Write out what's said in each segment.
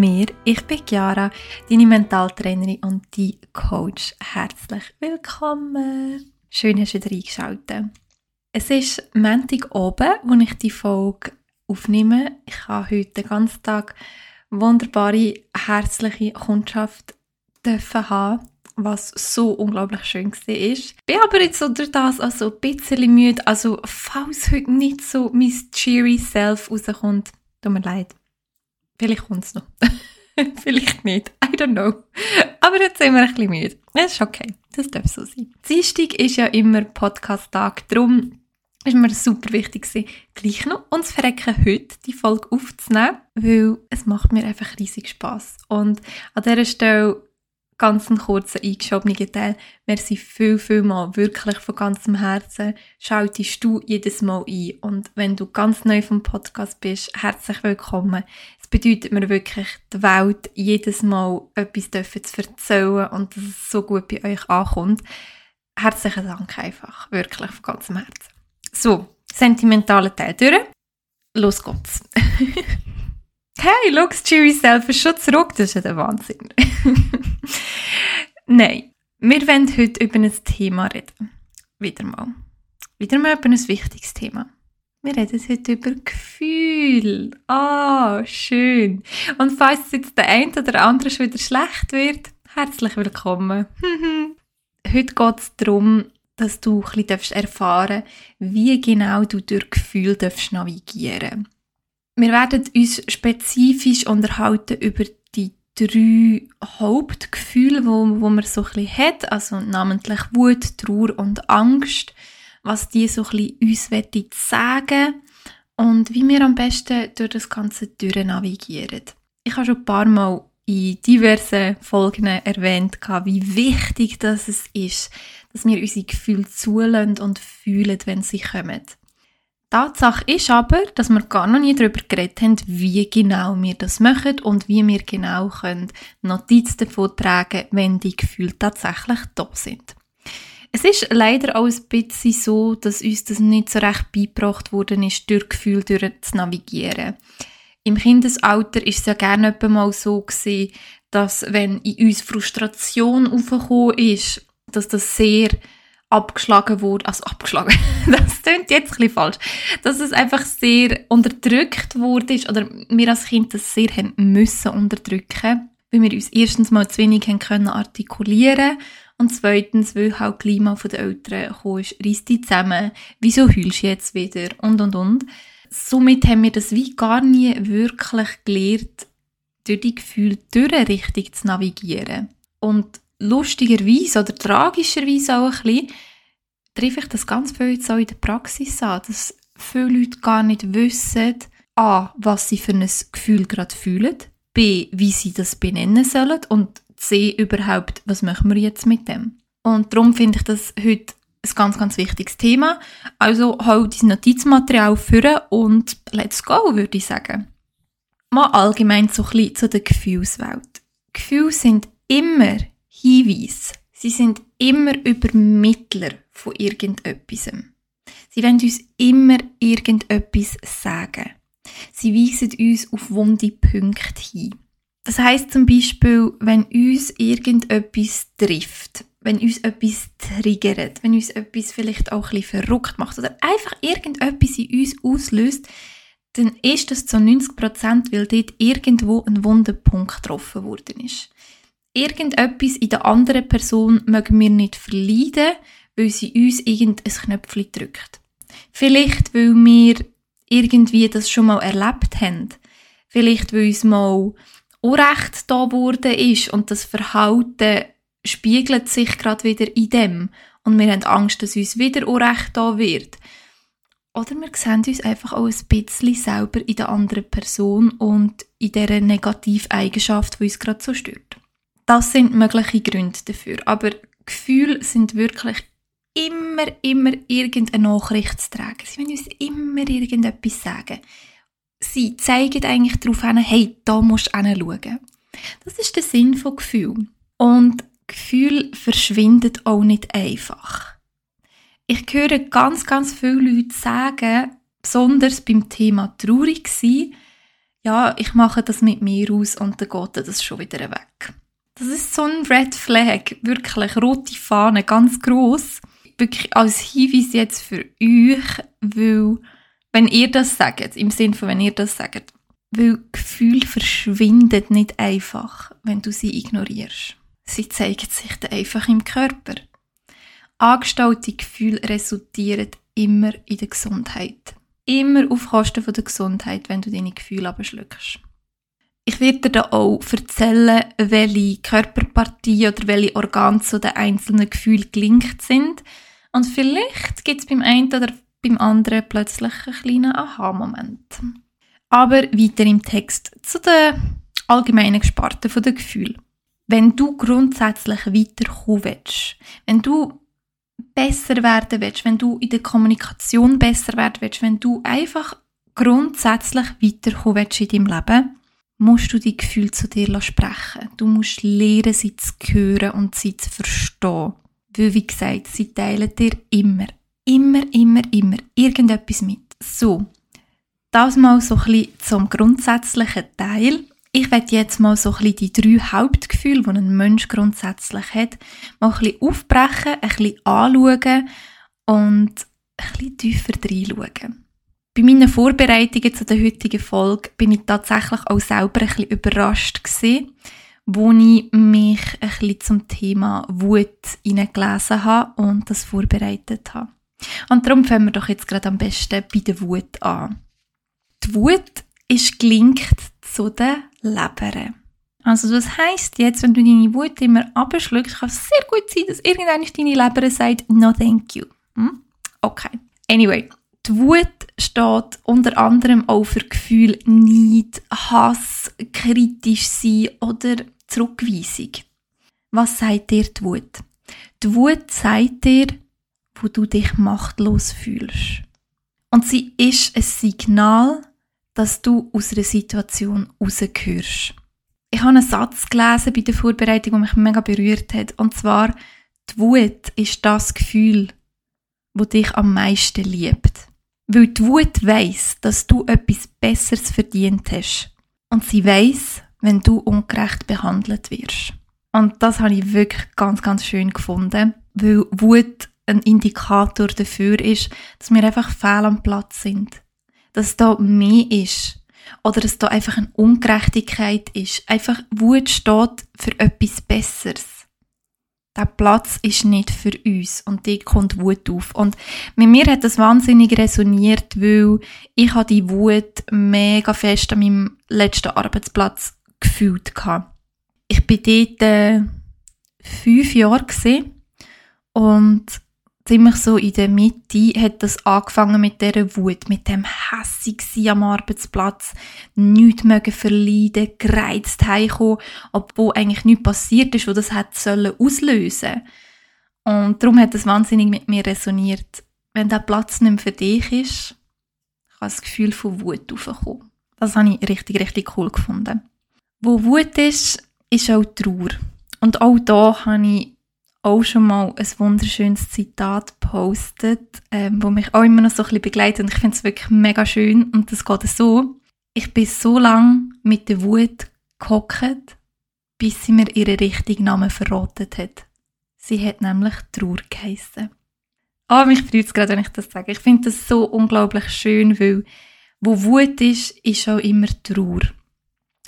mir. Ich bin Chiara, deine Mentaltrainerin und die Coach. Herzlich willkommen! Schön, dass du wieder eingeschaltet. Es ist Montag oben, wo ich die Folge aufnehme. Ich habe heute den ganzen Tag wunderbare, herzliche Kundschaft dürfen haben was so unglaublich schön war. Ich bin aber jetzt unter das also ein bisschen müde. Also, falls heute nicht so mein cheery Self rauskommt, tut mir leid. Vielleicht kommt es noch. Vielleicht nicht. I don't know. Aber jetzt sind wir ein bisschen müde. Es ist okay. Das darf so sein. Dienstag ist ja immer Podcast-Tag. Darum ist mir super wichtig gleich noch uns verrecken heute die Folge aufzunehmen, weil es macht mir einfach riesig Spaß. Und an dieser Stelle ganz einen kurzen eingeschobenen Teil. Merci viel, viel mal, wirklich von ganzem Herzen. Schaltest du jedes Mal ein. Und wenn du ganz neu vom Podcast bist, herzlich willkommen. Bedeutet mir wirklich die Welt, jedes Mal etwas zu erzählen und dass es so gut bei euch ankommt. Herzlichen Dank einfach. Wirklich von ganzem Herzen. So, sentimentale Teil durch. Los geht's. hey, look, Cheery Self ist schon zurück. Das ist ja der Wahnsinn. Nein, wir wollen heute über ein Thema reden. Wieder mal. Wieder mal über ein wichtiges Thema. Wir reden heute über Gefühl. Ah, oh, schön. Und falls jetzt der eine oder andere schon wieder schlecht wird, herzlich willkommen. heute geht es darum, dass du ein bisschen erfahren darfst, wie genau du durch Gefühl navigieren darfst. Wir werden uns spezifisch unterhalten über die drei Hauptgefühle, wo, wo man so ein bisschen hat, also namentlich Wut, Trauer und Angst, was die so ein bisschen uns sagen und wie wir am besten durch das Ganze navigieren. Ich habe schon ein paar Mal in diversen Folgen erwähnt, wie wichtig das ist, dass wir unsere Gefühle zulassen und fühlen, wenn sie kommen. Tatsache ist aber, dass wir gar noch nie darüber geredet haben, wie genau wir das machen und wie wir genau können Notizen davon tragen, wenn die Gefühle tatsächlich da sind. Es ist leider auch ein bisschen so, dass uns das nicht so recht beigebracht worden ist, durch Gefühle durch zu navigieren. Im Kindesalter ist es ja gerne mal so gewesen, dass wenn in uns Frustration aufgekommen ist, dass das sehr abgeschlagen wurde, also abgeschlagen, das klingt jetzt ein falsch, dass es einfach sehr unterdrückt wurde oder wir als Kind das sehr haben müssen unterdrücken, weil wir uns erstens mal zu wenig haben können artikulieren und zweitens, weil halt mal von den Eltern gekommen ist, reiss zusammen, wieso heulst du jetzt wieder und und und. Somit haben wir das wie gar nie wirklich gelernt, durch die Gefühle durch richtig zu navigieren. Und lustigerweise oder tragischerweise auch ein bisschen, treffe ich das ganz viel jetzt auch in der Praxis an, dass viele Leute gar nicht wissen, a, was sie für ein Gefühl gerade fühlen, b, wie sie das benennen sollen und c, überhaupt, was machen wir jetzt mit dem. Und darum finde ich das heute ein ganz, ganz wichtiges Thema. Also halt dein Notizmaterial führen und let's go, würde ich sagen. Mal allgemein so ein bisschen zu der Gefühlswelt. Gefühle sind immer Hinweise. Sie sind immer Übermittler von irgendetwas. Sie wollen uns immer irgendetwas sagen. Sie weisen uns auf wunde Punkte hin. Das heißt zum Beispiel, wenn uns irgendetwas trifft, wenn uns etwas triggert, wenn uns etwas vielleicht auch ein verrückt macht oder einfach irgendetwas in uns auslöst, dann ist das zu 90 Prozent, weil dort irgendwo ein Wunderpunkt getroffen worden ist irgendetwas in der anderen Person mögen wir nicht verleiden, weil sie uns irgendein Knöpfchen drückt. Vielleicht, weil wir irgendwie das schon mal erlebt haben. Vielleicht, weil uns mal Unrecht da wurde ist und das Verhalten spiegelt sich gerade wieder in dem und wir haben Angst, dass uns wieder Unrecht da wird. Oder wir sehen uns einfach auch ein bisschen selber in der anderen Person und in dieser Eigenschaft, die uns gerade so stört. Das sind mögliche Gründe dafür. Aber Gefühle sind wirklich immer, immer irgendeine Nachricht zu tragen. Sie wollen uns immer irgendetwas sagen. Sie zeigen eigentlich darauf hin, hey, da musst du hinschauen. Das ist der Sinn von Gefühl. Und Gefühl verschwindet auch nicht einfach. Ich höre ganz, ganz viele Leute sagen, besonders beim Thema traurig sein, ja, ich mache das mit mir aus und dann geht das schon wieder weg. Das ist so ein Red Flag, wirklich rote Fahne, ganz groß. Wirklich als Hinweis jetzt für euch, weil wenn ihr das sagt, im Sinne von wenn ihr das sagt, weil Gefühl verschwindet nicht einfach, wenn du sie ignorierst. Sie zeigen sich dann einfach im Körper. Angestellte Gefühle resultieren immer in der Gesundheit. Immer auf Kosten der Gesundheit, wenn du deine Gefühle abschluckst. Ich werde dir da auch erzählen, welche Körperpartie oder welche Organe zu den einzelnen Gefühlen gelinkt sind. Und vielleicht gibt es beim einen oder beim anderen plötzlich einen kleinen Aha-Moment. Aber weiter im Text zu den allgemeinen Gesparten der Gefühle. Wenn du grundsätzlich weiterkommen willst, wenn du besser werden willst, wenn du in der Kommunikation besser werden willst, wenn du einfach grundsätzlich weiterkommen willst in deinem Leben, musst du die Gefühle zu dir sprechen. Du musst lernen, sie zu hören und sie zu verstehen. Weil, wie gesagt, sie teilen dir immer, immer, immer, immer irgendetwas mit. So, das mal so ein bisschen zum grundsätzlichen Teil. Ich werde jetzt mal so ein bisschen die drei Hauptgefühle, die ein Mensch grundsätzlich hat, mal ein bisschen aufbrechen, ein bisschen anschauen und ein bisschen tiefer reinschauen. Bei meinen Vorbereitungen zu der heutigen Folge bin ich tatsächlich auch selber ein bisschen überrascht gewesen, wo ich mich ein bisschen zum Thema Wut hineingelesen habe und das vorbereitet habe. Und darum fangen wir doch jetzt gerade am besten bei der Wut an. Die Wut ist gelinkt zu den Leberen. Also das heisst jetzt, wenn du deine Wut immer abschluckst, kann es sehr gut sein, dass irgendeiner deine Leber sagt, no thank you. Hm? Okay. Anyway, die Wut steht unter anderem auch für Gefühl Neid, Hass, kritisch sein oder Zurückweisung. Was sagt dir die Wut? Die Wut sagt dir, wo du dich machtlos fühlst. Und sie ist ein Signal, dass du aus einer Situation rausgehörst. Ich habe einen Satz gelesen bei der Vorbereitung, der mich mega berührt hat. Und zwar, die Wut ist das Gefühl, wo dich am meisten liebt. Weil die Wut weiss, dass du etwas Besseres verdient hast. Und sie weiss, wenn du ungerecht behandelt wirst. Und das habe ich wirklich ganz, ganz schön gefunden, weil Wut ein Indikator dafür ist, dass wir einfach fehl am Platz sind dass da mehr ist. Oder dass da einfach eine Ungerechtigkeit ist. Einfach Wut steht für etwas Besseres. Der Platz ist nicht für uns und die kommt Wut auf. Und mit mir hat das wahnsinnig resoniert, weil ich habe die Wut mega fest an meinem letzten Arbeitsplatz gefühlt hatte. Ich bin dort äh, fünf Jahre und ziemlich so in der Mitte hat das angefangen mit dieser Wut, mit dem hässig am Arbeitsplatz, nichts mögen verleiden, gereizt heimkommen, obwohl eigentlich nichts passiert ist, wo das hat sollen auslösen. Und darum hat das wahnsinnig mit mir resoniert. Wenn der Platz nicht mehr für dich ist, kann das Gefühl von Wut aufkommen. Das habe ich richtig, richtig cool gefunden. Wo Wut ist, ist auch Trauer. Und auch da habe ich auch schon mal ein wunderschönes Zitat postet, ähm, wo mich auch immer noch so ein bisschen begleitet und ich finde es wirklich mega schön und das geht so. Ich bin so lang mit der Wut gehockt, bis sie mir ihren richtigen Namen verraten hat. Sie hat nämlich Trauer geheissen. Ah, oh, mich freut es gerade, wenn ich das sage. Ich finde das so unglaublich schön, weil wo Wut ist, ist auch immer Trauer.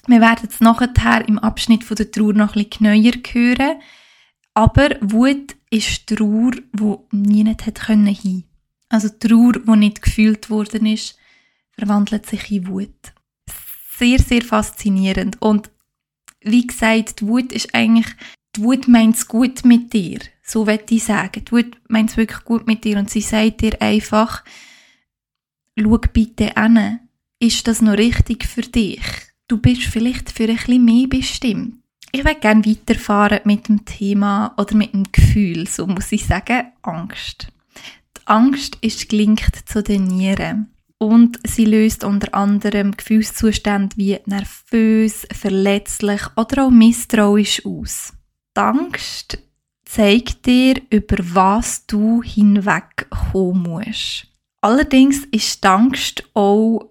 Wir werden es nachher im Abschnitt von der Trauer noch ein bisschen genauer hören. Aber Wut ist Trauer, wo niemand hat können hin. Also Trauer, wo nicht gefühlt worden ist, verwandelt sich in Wut. Sehr, sehr faszinierend. Und wie gesagt, die Wut ist eigentlich, die Wut meint es gut mit dir. So würde ich sagen. Die Wut meint es wirklich gut mit dir und sie sagt dir einfach, schau bitte an, ist das noch richtig für dich? Du bist vielleicht für ein bisschen mehr bestimmt. Ich würde gerne weiterfahren mit dem Thema oder mit dem Gefühl, so muss ich sagen, Angst. Die Angst ist gelinkt zu den Nieren und sie löst unter anderem Gefühlszustände wie nervös, verletzlich oder auch misstrauisch aus. Die Angst zeigt dir, über was du hinwegkommen musst. Allerdings ist die Angst auch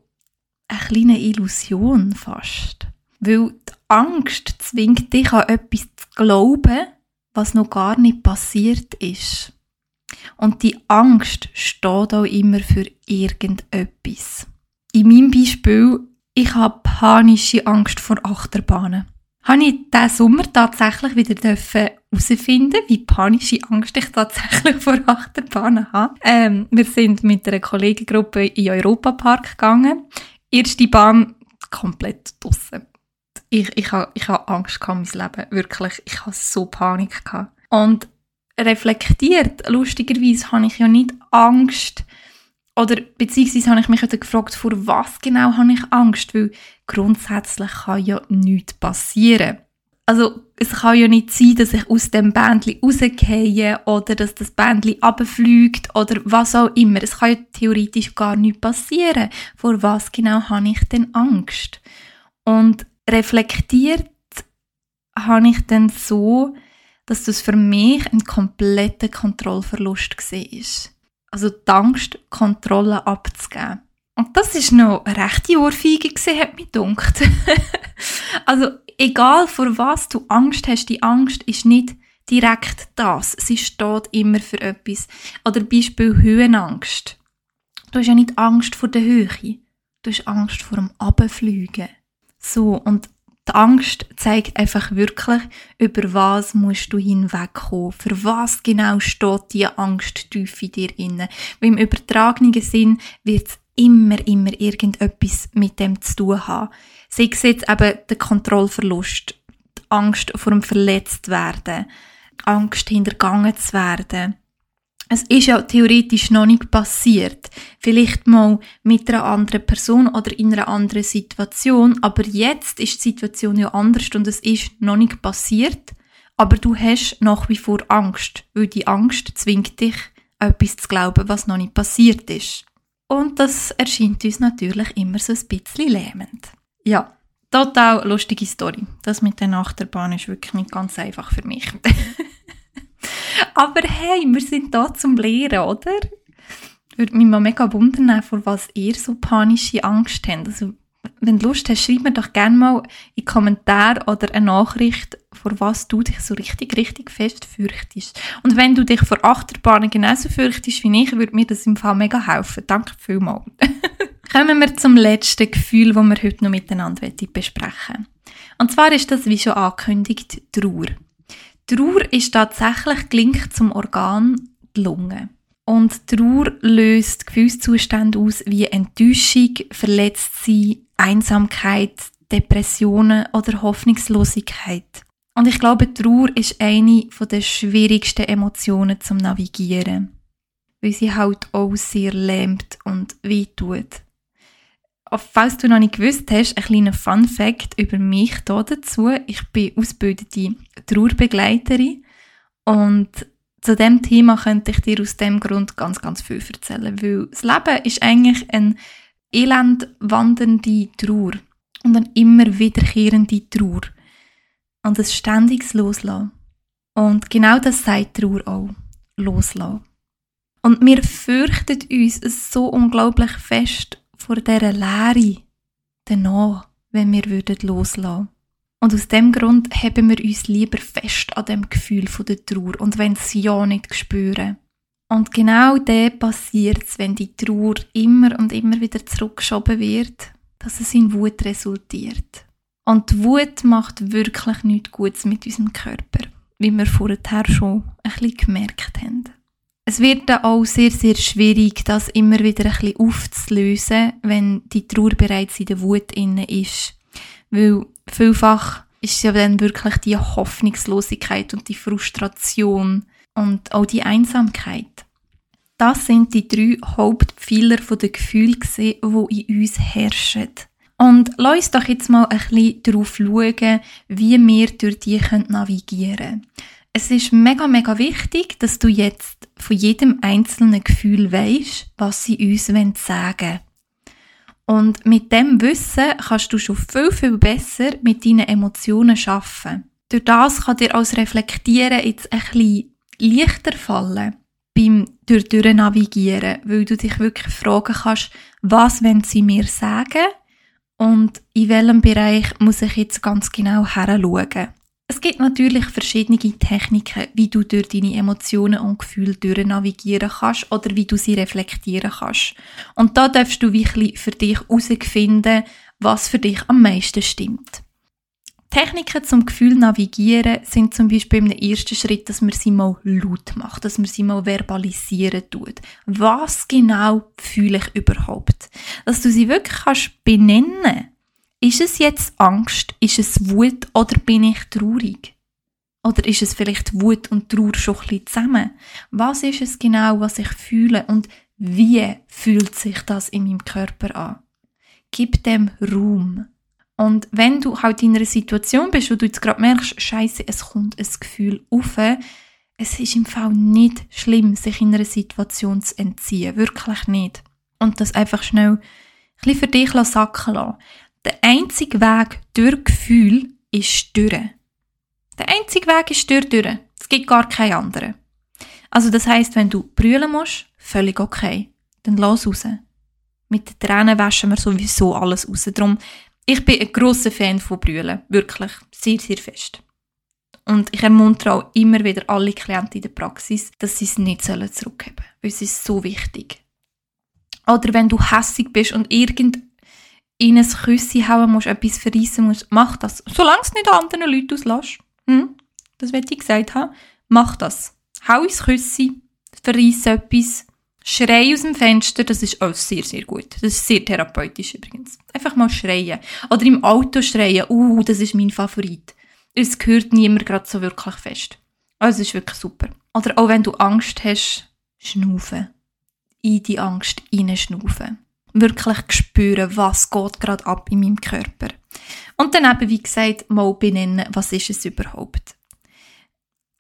eine kleine Illusion fast. Weil die Angst zwingt dich an etwas zu glauben, was noch gar nicht passiert ist. Und die Angst steht auch immer für irgendetwas. In meinem Beispiel, ich habe panische Angst vor Achterbahnen. Habe ich diesen Sommer tatsächlich wieder herausfinden wie panische Angst ich tatsächlich vor Achterbahnen habe. Ähm, wir sind mit einer Kollegengruppe in den Europapark gegangen. Erste Bahn komplett draussen. Ich, ich, habe, ich habe Angst gehabt, mein Leben. Wirklich. Ich habe so Panik gehabt. Und reflektiert, lustigerweise, habe ich ja nicht Angst, oder beziehungsweise habe ich mich gefragt, vor was genau habe ich Angst, weil grundsätzlich kann ja nichts passieren. Also es kann ja nicht sein, dass ich aus dem Bändli rausgehe oder dass das Bändli abfliegt oder was auch immer. Es kann ja theoretisch gar nichts passieren. Vor was genau habe ich denn Angst? Und reflektiert habe ich dann so, dass das für mich ein kompletter Kontrollverlust war. Also die Angst, Kontrolle abzugeben. Und das ist noch eine rechte Ohrfeige gewesen, hat mich gedacht. also egal vor was du Angst hast, die Angst ist nicht direkt das. Sie steht immer für etwas. Oder Beispiel Höhenangst. Du hast ja nicht Angst vor der Höhe. Du hast Angst vor dem Abfliegen. So, und die Angst zeigt einfach wirklich, über was musst du hinwegkommen. Für was genau steht die Angst tief in dir inne. Weil im übertragenen Sinn wird es immer, immer irgendetwas mit dem zu tun haben. Sei es jetzt eben der Kontrollverlust, die Angst vor dem Verletztwerden, Angst hintergangen zu werden, es ist ja theoretisch noch nicht passiert. Vielleicht mal mit einer anderen Person oder in einer anderen Situation. Aber jetzt ist die Situation ja anders und es ist noch nicht passiert. Aber du hast nach wie vor Angst, weil die Angst zwingt dich, etwas zu glauben, was noch nicht passiert ist. Und das erscheint uns natürlich immer so ein bisschen lähmend. Ja, total lustige Story. Das mit der Achterbahn ist wirklich nicht ganz einfach für mich. Aber hey, wir sind da zum Lehren, oder? Würde mich mal mega wundern, vor was ihr so panische Angst habt. Also, wenn du Lust hast, schreib mir doch gerne mal in Kommentar oder eine Nachricht, vor was du dich so richtig, richtig fest fürchtest. Und wenn du dich vor Achterbahnen genauso fürchtest wie ich, würde mir das im Fall mega helfen. Danke vielmals. Kommen wir zum letzten Gefühl, das wir heute noch miteinander besprechen Und zwar ist das, wie schon angekündigt, Trauer. Trauer ist tatsächlich gelinkt zum Organ die Lunge. Und Trauer löst Gefühlszustände aus wie Enttäuschung, Verletztsein, Einsamkeit, Depressionen oder Hoffnungslosigkeit. Und ich glaube, Trauer ist eine der schwierigsten Emotionen zum Navigieren, weil sie halt auch sehr lähmt und wehtut falls du noch nicht gewusst hast, ein kleiner Fun Fact über mich hier dazu. Ich bin ausgebildete Trauerbegleiterin und zu dem Thema könnte ich dir aus dem Grund ganz, ganz viel erzählen, weil das Leben ist eigentlich eine elend wandernde Trauer und eine immer wiederkehrende Trauer und ein ständiges Loslassen. Und genau das sagt Trauer auch. Loslassen. Und wir fürchten uns so unglaublich fest vor dieser Leere danach, wenn wir würden loslassen. Und aus dem Grund haben wir uns lieber fest an dem Gefühl der Trauer und wenn es ja nicht spüren. Und genau das passiert wenn die Trauer immer und immer wieder zurückgeschoben wird, dass es in Wut resultiert. Und die Wut macht wirklich nichts Gutes mit unserem Körper, wie wir vorher schon ein bisschen gemerkt haben. Es wird dann auch sehr, sehr schwierig, das immer wieder ein bisschen aufzulösen, wenn die Trauer bereits in der Wut inne ist. Weil vielfach ist ja dann wirklich die Hoffnungslosigkeit und die Frustration und auch die Einsamkeit. Das sind die drei Hauptpfeiler der Gefühle, die in uns herrschen. Und lass uns doch jetzt mal ein bisschen darauf schauen, wie wir durch die navigieren können. Es ist mega, mega wichtig, dass du jetzt von jedem einzelnen Gefühl weißt, was sie uns sagen wollen. Und mit dem Wissen kannst du schon viel, viel besser mit deinen Emotionen arbeiten. Durch das kann dir als Reflektieren jetzt ein bisschen leichter fallen beim durch, navigieren, weil du dich wirklich fragen kannst, was wollen sie mir sagen und in welchem Bereich muss ich jetzt ganz genau heranschauen. Es gibt natürlich verschiedene Techniken, wie du durch deine Emotionen und Gefühle durch navigieren kannst oder wie du sie reflektieren kannst. Und da darfst du wirklich für dich herausfinden, was für dich am meisten stimmt. Techniken zum Gefühl navigieren sind zum Beispiel im ersten Schritt, dass man sie mal laut macht, dass man sie mal verbalisieren tut. Was genau fühle ich überhaupt? Dass du sie wirklich kannst benennen. Ist es jetzt Angst? Ist es Wut? Oder bin ich traurig? Oder ist es vielleicht Wut und Trauer schon ein bisschen zusammen? Was ist es genau, was ich fühle und wie fühlt sich das in meinem Körper an? Gib dem Raum. Und wenn du halt in einer Situation bist, wo du jetzt gerade merkst, Scheiße, es kommt ein Gefühl auf, es ist im Fall nicht schlimm, sich in einer Situation zu entziehen. Wirklich nicht. Und das einfach schnell ein bisschen für dich sacken lassen. Der einzige Weg durch Gefühl ist durch. Der einzige Weg ist durch, durch. Es gibt gar keinen anderen. Also das heißt, wenn du brüllen musst, völlig okay. Dann lass raus. Mit den Tränen waschen wir sowieso alles raus. Darum ich bin ein grosser Fan von Brüllen. Wirklich. Sehr, sehr fest. Und ich ermuntere auch immer wieder alle Klienten in der Praxis, dass sie es nicht zurückgeben sollen. Weil es ist so wichtig. Oder wenn du hässig bist und irgend in ein Küssi hauen musst, etwas verreissen musst, mach das. Solange es nicht anderen Leuten auslässt. Hm? Das wird ich gesagt haben. Mach das. Hau ins Küssi, verreiss etwas, Schrei aus dem Fenster, das ist auch sehr, sehr gut. Das ist sehr therapeutisch übrigens. Einfach mal schreien. Oder im Auto schreien. Uh, das ist mein Favorit. Es gehört niemand gerade so wirklich fest. Also, es ist wirklich super. Oder auch wenn du Angst hast, schnaufen. In die Angst hineinschnaufen. Wirklich spüren, was geht gerade ab in meinem Körper. Und dann eben, wie gesagt, mal benennen, was ist es überhaupt.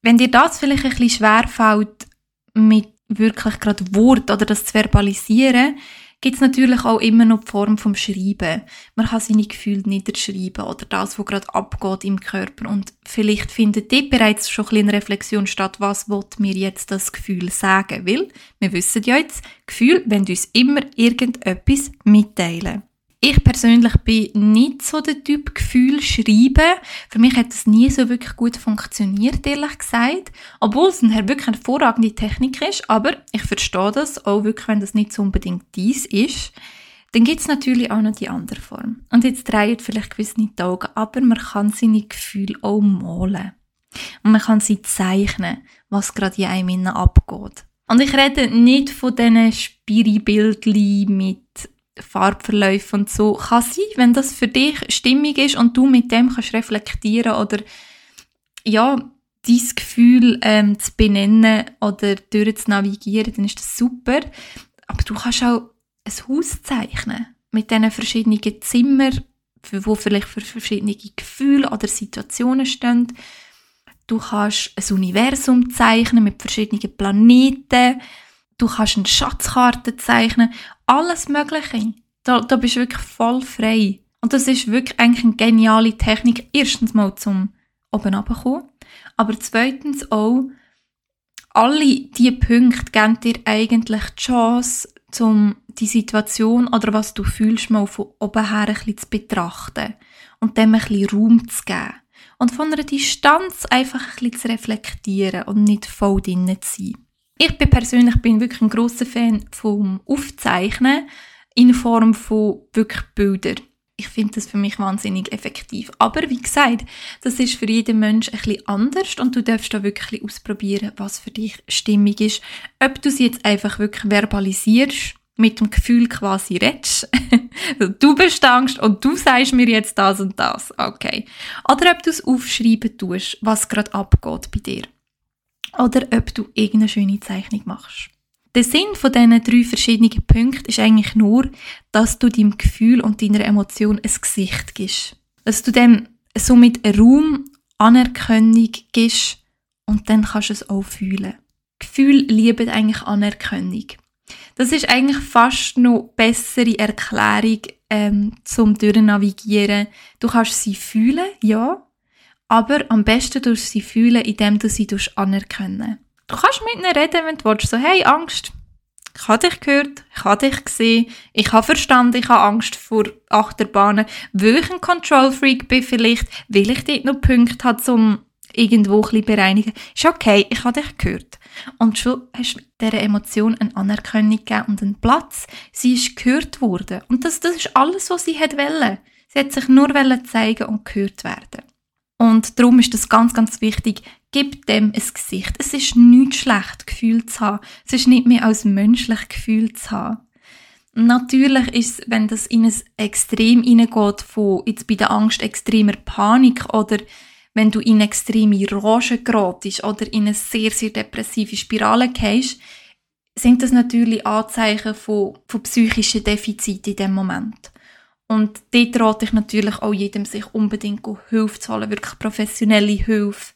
Wenn dir das vielleicht ein bisschen schwer fällt, mit wirklich gerade Wort oder das zu verbalisieren, gibt es natürlich auch immer noch die Form vom Schreiben. Man kann seine Gefühle niederschreiben oder das, was gerade abgeht im Körper. Und vielleicht findet dort bereits schon ein eine Reflexion statt, was will mir jetzt das Gefühl sagen? Weil, wir wissen ja jetzt, Gefühl wenn uns immer irgendetwas mitteilen. Ich persönlich bin nicht so der Typ Gefühl schreiben. Für mich hat das nie so wirklich gut funktioniert, ehrlich gesagt. Obwohl es eine wirklich hervorragende Technik ist. Aber ich verstehe das, auch wirklich, wenn das nicht so unbedingt dies ist. Dann gibt es natürlich auch noch die andere Form. Und jetzt drehen vielleicht gewisse Augen, aber man kann seine Gefühle auch malen. Und man kann sie zeichnen, was gerade in einem abgeht. Und ich rede nicht von diesen Spiribildchen mit Farbverläufe und so. Kann sein, wenn das für dich stimmig ist und du mit dem kannst reflektieren oder ja, dein Gefühl ähm, zu benennen oder durch zu navigieren, dann ist das super. Aber du kannst auch ein Haus zeichnen mit diesen verschiedenen Zimmern, wo vielleicht für verschiedene Gefühle oder Situationen stehen. Du kannst ein Universum zeichnen mit verschiedenen Planeten. Du kannst eine Schatzkarte zeichnen alles Mögliche. Da, da bist du wirklich voll frei. Und das ist wirklich eigentlich eine geniale Technik. Erstens mal zum oben runterkommen. Aber zweitens auch, alle diese Punkte geben dir eigentlich die Chance, um die Situation oder was du fühlst, mal von oben her ein bisschen zu betrachten. Und dem ein bisschen Raum zu geben. Und von einer Distanz einfach ein bisschen zu reflektieren und nicht voll drinnen zu sein. Ich bin persönlich bin wirklich ein großer Fan vom Aufzeichnen in Form von wirklich Bildern. Ich finde das für mich wahnsinnig effektiv. Aber wie gesagt, das ist für jeden Mensch ein bisschen anders und du darfst da wirklich ausprobieren, was für dich stimmig ist. Ob du es jetzt einfach wirklich verbalisierst, mit dem Gefühl quasi redest. du bist Angst und du sagst mir jetzt das und das. Okay. Oder ob du es aufschreiben tust, was gerade abgeht bei dir oder ob du irgendeine schöne Zeichnung machst. Der Sinn von diesen drei verschiedenen Punkten ist eigentlich nur, dass du deinem Gefühl und deiner Emotion ein Gesicht gibst. Dass du dem somit Raum, Anerkennung gibst und dann kannst du es auch fühlen. Gefühl lieben eigentlich Anerkennung. Das ist eigentlich fast noch bessere Erklärung ähm, zum Durchnavigieren. Du kannst sie fühlen, ja, aber am besten durch sie fühlen, indem du sie anerkennen. Du kannst mit ihnen reden, wenn du willst. So, hey, Angst, ich habe dich gehört, ich habe dich gesehen, ich habe verstanden, ich habe Angst vor Achterbahnen, weil ich ein Control-Freak bin vielleicht, weil ich dort noch Punkte habe, um irgendwo ein bisschen bereinigen. Ist okay, ich habe dich gehört. Und schon hast du dieser Emotion eine Anerkennung gegeben und einen Platz. Sie ist gehört worden. Und das, das ist alles, was sie wollte. Sie hat sich nur zeigen und gehört werden. Und darum ist das ganz, ganz wichtig. Gib dem ein Gesicht. Es ist nicht schlecht, Gefühl zu haben. Es ist nicht mehr als menschlich Gefühl zu haben. Natürlich ist es, wenn das in ein Extrem hineingeht, von jetzt bei der Angst extremer Panik oder wenn du in extreme Rage geratest oder in eine sehr, sehr depressive Spirale gehst, sind das natürlich Anzeichen von, von psychischen Defiziten in dem Moment. Und dort rate ich natürlich auch jedem, sich unbedingt Hilfe zu holen, wirklich professionelle Hilfe,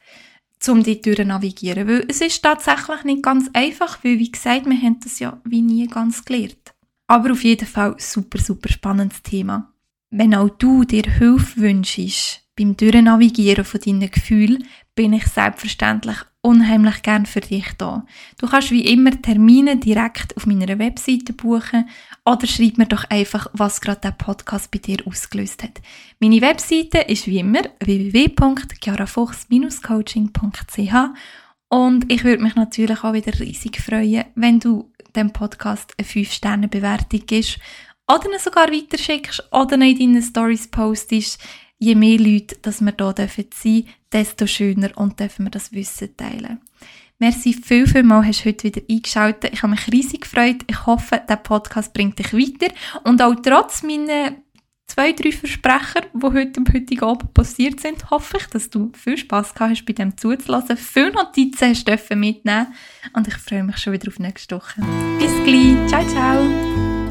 um dort zu navigieren. Weil es ist tatsächlich nicht ganz einfach, weil, wie gesagt, wir haben das ja wie nie ganz gelernt. Aber auf jeden Fall super, super spannendes Thema. Wenn auch du dir Hilfe wünschst beim Durchnavigieren von deinen Gefühlen, bin ich selbstverständlich unheimlich gern für dich da. Du kannst wie immer Termine direkt auf meiner Webseite buchen oder schreib mir doch einfach, was gerade der Podcast bei dir ausgelöst hat. Meine Webseite ist wie immer www.chiarafuchs-coaching.ch und ich würde mich natürlich auch wieder riesig freuen, wenn du dem Podcast eine 5-Sterne-Bewertung gibst oder ihn sogar weiterschickst oder in deinen Stories postest je mehr Leute, dass wir hier sein dürfen, desto schöner und dürfen wir das Wissen teilen. Merci viel, viel mal, hast du heute wieder eingeschaltet. Ich habe mich riesig gefreut. Ich hoffe, der Podcast bringt dich weiter. Und auch trotz meiner zwei, drei Versprecher, die heute am heutigen Abend passiert sind, hoffe ich, dass du viel Spass gehabt hast, bei dem zuzulassen. Viele Notizen hast du mitnehmen Und ich freue mich schon wieder auf nächste Woche. Bis gleich. Ciao, ciao.